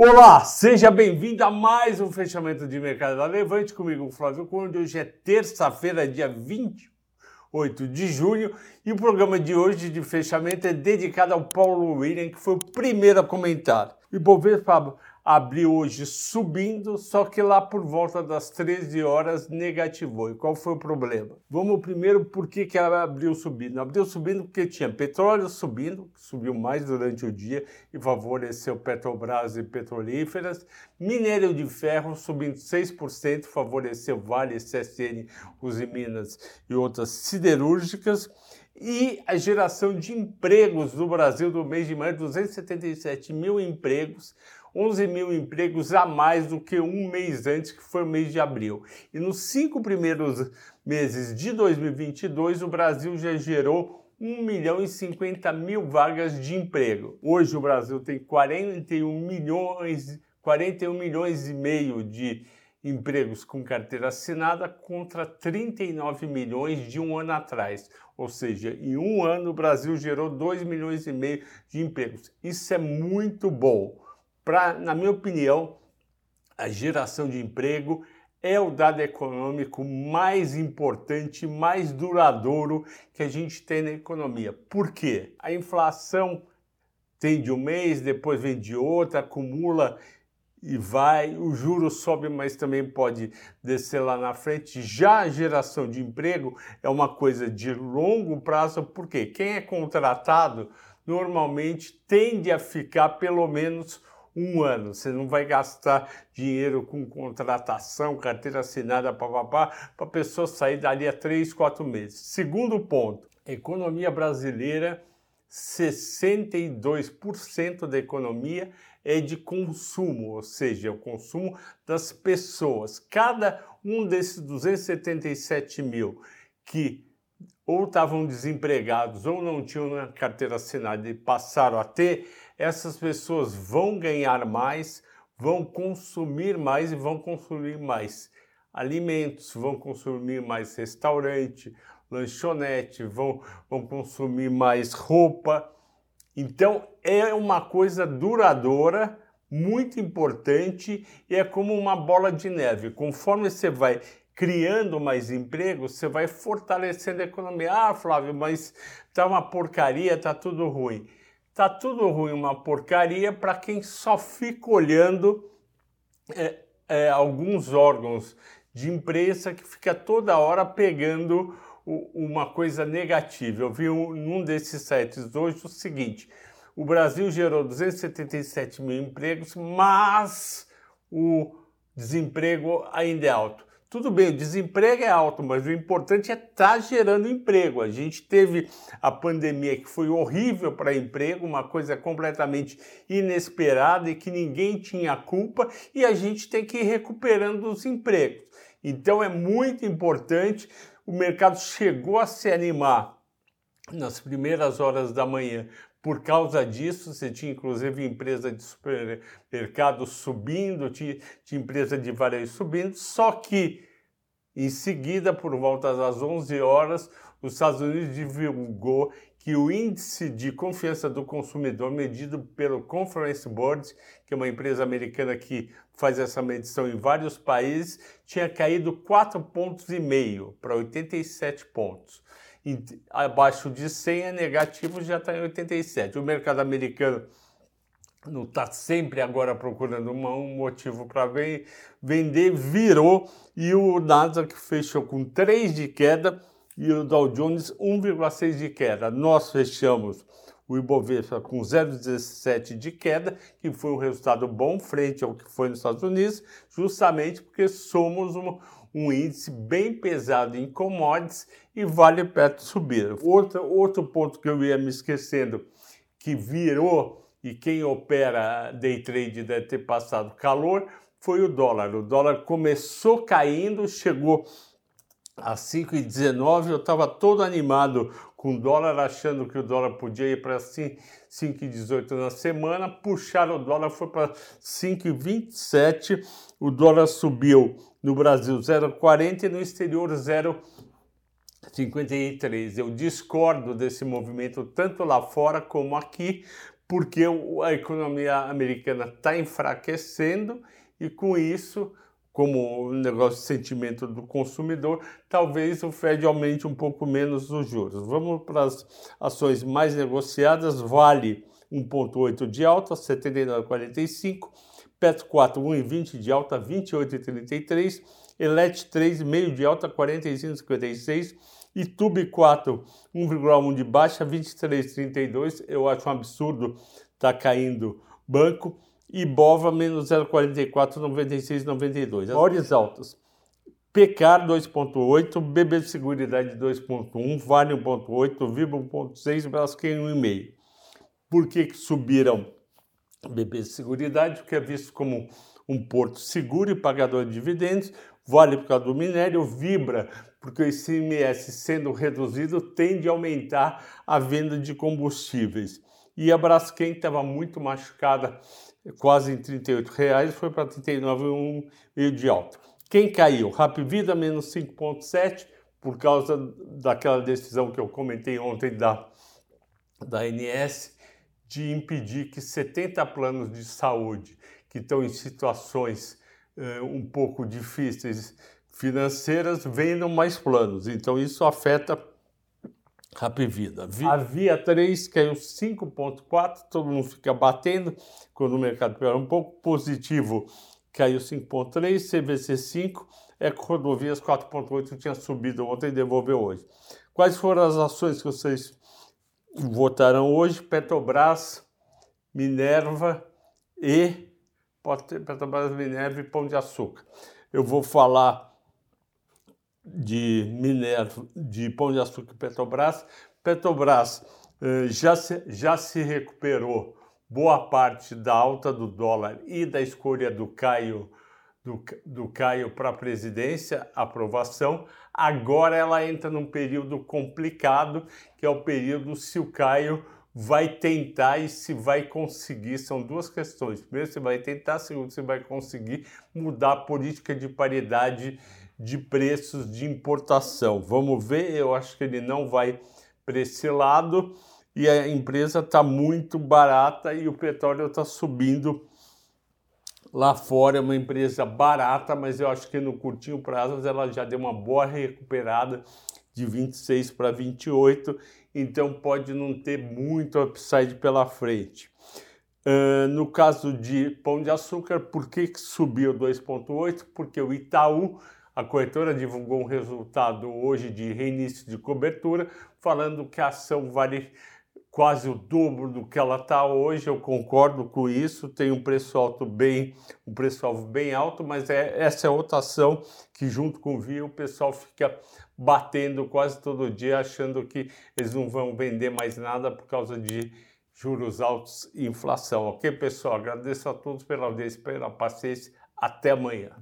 Olá, seja bem-vindo a mais um fechamento de mercado da Levante comigo, Flávio Conde. Hoje é terça-feira, dia 28 de junho, e o programa de hoje de fechamento é dedicado ao Paulo William, que foi o primeiro a comentar. E Bovespa abriu hoje subindo, só que lá por volta das 13 horas negativou. E qual foi o problema? Vamos primeiro por que, que ela abriu subindo. Abriu subindo porque tinha petróleo subindo, subiu mais durante o dia e favoreceu Petrobras e petrolíferas, minério de ferro subindo 6%, favoreceu Vale, CSN, Uzi Minas e outras siderúrgicas e a geração de empregos no Brasil do mês de maio, 277 mil empregos, 11 mil empregos a mais do que um mês antes, que foi o mês de abril. E nos cinco primeiros meses de 2022, o Brasil já gerou 1 milhão e 50 mil vagas de emprego. Hoje o Brasil tem 41 milhões, 41 milhões e meio de empregos com carteira assinada contra 39 milhões de um ano atrás. Ou seja, em um ano o Brasil gerou 2 milhões e meio de empregos. Isso é muito bom para, na minha opinião, a geração de emprego é o dado econômico mais importante, mais duradouro que a gente tem na economia. Por quê? A inflação tem de um mês, depois vem de outro, acumula e vai, o juro sobe, mas também pode descer lá na frente. Já a geração de emprego é uma coisa de longo prazo, porque quem é contratado normalmente tende a ficar pelo menos um ano. Você não vai gastar dinheiro com contratação, carteira assinada, papapá, para a pessoa sair dali a três, quatro meses. Segundo ponto, economia brasileira, 62% da economia é de consumo, ou seja, o consumo das pessoas. Cada um desses 277 mil que ou estavam desempregados ou não tinham na carteira assinada e passaram a ter, essas pessoas vão ganhar mais, vão consumir mais e vão consumir mais alimentos, vão consumir mais restaurante, lanchonete, vão, vão consumir mais roupa. Então é uma coisa duradoura, muito importante e é como uma bola de neve. Conforme você vai criando mais empregos, você vai fortalecendo a economia. Ah, Flávio, mas tá uma porcaria, tá tudo ruim. Tá tudo ruim, uma porcaria para quem só fica olhando é, é, alguns órgãos de imprensa que fica toda hora pegando o, uma coisa negativa. Eu vi um, num desses sites hoje o seguinte: o Brasil gerou 277 mil empregos, mas o desemprego ainda é alto. Tudo bem, o desemprego é alto, mas o importante é estar tá gerando emprego. A gente teve a pandemia que foi horrível para emprego, uma coisa completamente inesperada e que ninguém tinha culpa, e a gente tem que ir recuperando os empregos. Então é muito importante. O mercado chegou a se animar nas primeiras horas da manhã por causa disso, você tinha inclusive empresa de supermercado subindo, tinha, tinha empresa de varejo subindo, só que em seguida, por volta das 11 horas, os Estados Unidos divulgou que o índice de confiança do consumidor medido pelo Conference Board, que é uma empresa americana que faz essa medição em vários países, tinha caído 4 pontos e meio para 87 pontos abaixo de 100 é negativo, já está em 87. O mercado americano não está sempre agora procurando um motivo para vender, virou e o Nasdaq fechou com 3 de queda e o Dow Jones 1,6 de queda. Nós fechamos o Ibovespa com 0,17 de queda, que foi um resultado bom frente ao que foi nos Estados Unidos, justamente porque somos uma, um índice bem pesado em commodities e vale perto subir. Outro, outro ponto que eu ia me esquecendo, que virou e quem opera day trade deve ter passado calor, foi o dólar. O dólar começou caindo, chegou a 5,19, eu estava todo animado com o dólar, achando que o dólar podia ir para 5,18 na semana, puxaram o dólar, foi para 5,27, o dólar subiu no Brasil 0,40 e no exterior 0,53. Eu discordo desse movimento tanto lá fora como aqui, porque a economia americana está enfraquecendo e com isso, como negócio de sentimento do consumidor, talvez o Fed aumente um pouco menos os juros. Vamos para as ações mais negociadas, Vale 1,8 de alta, 79,45, Petro 4, 1,20 de alta, 28,33, Elet 3, meio de alta, 45,56, e Tube 4, 1,1 de baixa, 23,32. Eu acho um absurdo tá caindo banco. E Bova menos 0,44, 96,92. As maiores altas. Pecar 2,8, BB de Seguridade 2,1, Vale 1,8, Vibra 1,6, Braskem 1,5. Por que, que subiram BB de Seguridade? Porque é visto como um porto seguro e pagador de dividendos. Vale por causa do minério, Vibra porque o ICMS sendo reduzido tende a aumentar a venda de combustíveis. E a Braskem estava muito machucada, quase em 38 reais, foi para R$ 39,1 de alta. Quem caiu? Vida menos 5,7 por causa daquela decisão que eu comentei ontem da, da ANS de impedir que 70 planos de saúde que estão em situações eh, um pouco difíceis financeiras vendam mais planos. Então isso afeta Rapvida. A Via 3 caiu 5,4, todo mundo fica batendo quando o mercado piora um pouco. Positivo caiu 5,3, CVC 5, Eco Rodovias 4,8 tinha subido ontem e devolveu hoje. Quais foram as ações que vocês votaram hoje? Petrobras, Minerva e Petrobras, Minerva e Pão de Açúcar. Eu vou falar de minério de Pão de Açúcar e Petrobras. Petrobras eh, já, se, já se recuperou boa parte da alta do dólar e da escolha do Caio do, do Caio para a presidência, aprovação. Agora ela entra num período complicado, que é o período se o Caio vai tentar e se vai conseguir. São duas questões. Primeiro, se vai tentar, segundo, se vai conseguir mudar a política de paridade de preços de importação. Vamos ver, eu acho que ele não vai para esse lado e a empresa está muito barata e o petróleo está subindo lá fora. É uma empresa barata, mas eu acho que no curtinho prazo ela já deu uma boa recuperada de 26 para 28, então pode não ter muito upside pela frente. Uh, no caso de Pão de Açúcar, por que, que subiu 2,8? Porque o Itaú a corretora divulgou um resultado hoje de reinício de cobertura, falando que a ação vale quase o dobro do que ela está hoje. Eu concordo com isso. Tem um preço alto bem, um preço alvo bem alto, mas é essa é outra ação que junto com o VIA o pessoal fica batendo quase todo dia, achando que eles não vão vender mais nada por causa de juros altos e inflação. Ok, pessoal? Agradeço a todos pela audiência, pela paciência. Até amanhã.